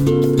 Música